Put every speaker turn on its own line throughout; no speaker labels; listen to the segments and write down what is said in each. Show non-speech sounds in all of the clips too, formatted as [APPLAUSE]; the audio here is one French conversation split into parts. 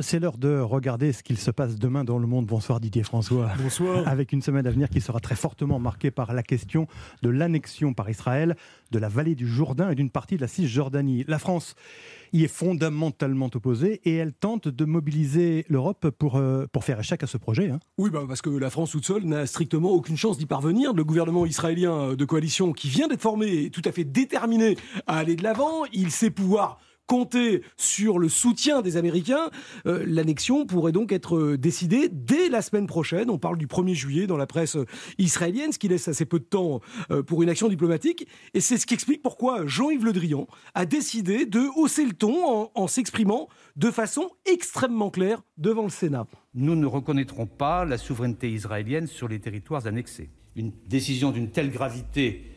C'est l'heure de regarder ce qu'il se passe demain dans le monde. Bonsoir Didier François.
Bonsoir. [LAUGHS]
Avec une semaine à venir qui sera très fortement marquée par la question de l'annexion par Israël de la vallée du Jourdain et d'une partie de la Cisjordanie. La France y est fondamentalement opposée et elle tente de mobiliser l'Europe pour, euh, pour faire échec à ce projet. hein.
Oui, bah parce que la France toute seule n'a strictement aucune chance d'y parvenir. Le gouvernement israélien de coalition qui vient d'être formé est tout à fait déterminé à aller de l'avant. Il sait pouvoir compter sur le soutien des Américains. Euh, L'annexion pourrait donc être euh, décidée dès la semaine prochaine. On parle du 1er juillet dans la presse euh, israélienne, ce qui laisse assez peu de temps pour une action diplomatique. Et c'est ce qui explique pourquoi Jean-Yves Le Drian a décidé de hausser le ton en s'exprimant de façon extrêmement claire devant le Sénat.
Nous ne reconnaîtrons pas la souveraineté israélienne sur les territoires annexés. Une décision d'une telle gravité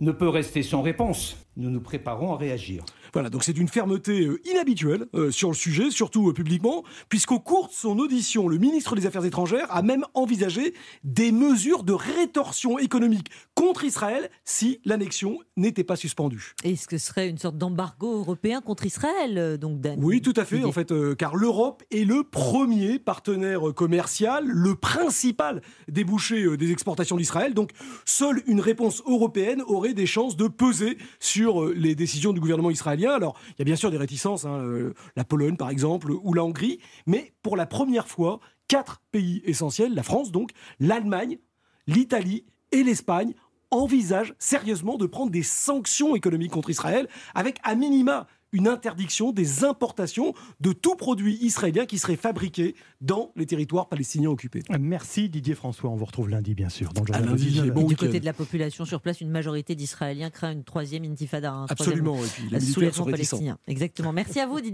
ne peut rester sans réponse. Nous nous préparons à réagir.
Voilà, donc c'est une fermeté euh, inhabituelle euh, sur le sujet, surtout euh, publiquement, puisqu'au cours de son audition, le ministre des Affaires étrangères a même envisagé des mesures de rétorsion économique contre Israël si l'annexion n'était pas suspendue.
Et ce que serait une sorte d'embargo européen contre Israël, donc Dan
Oui, tout à fait, en fait, euh, car l'Europe est le premier partenaire commercial, le principal débouché des exportations d'Israël. Donc, seule une réponse européenne aurait des chances de peser sur les décisions du gouvernement israélien. Alors, il y a bien sûr des réticences, hein, euh, la Pologne par exemple, ou la Hongrie, mais pour la première fois, quatre pays essentiels, la France donc, l'Allemagne, l'Italie et l'Espagne envisagent sérieusement de prendre des sanctions économiques contre Israël avec à minima une interdiction des importations de tout produit israélien qui serait fabriqué dans les territoires palestiniens occupés.
Merci Didier François. On vous retrouve lundi, bien sûr. Dans le
À
journal de
lundi,
19.
et bon
du
week-end.
côté de la population sur place, une majorité d'Israéliens craint une troisième intifada. un troisième
Absolument. Et puis les militaires sont
palestinien. Exactement. Merci à vous, Didier.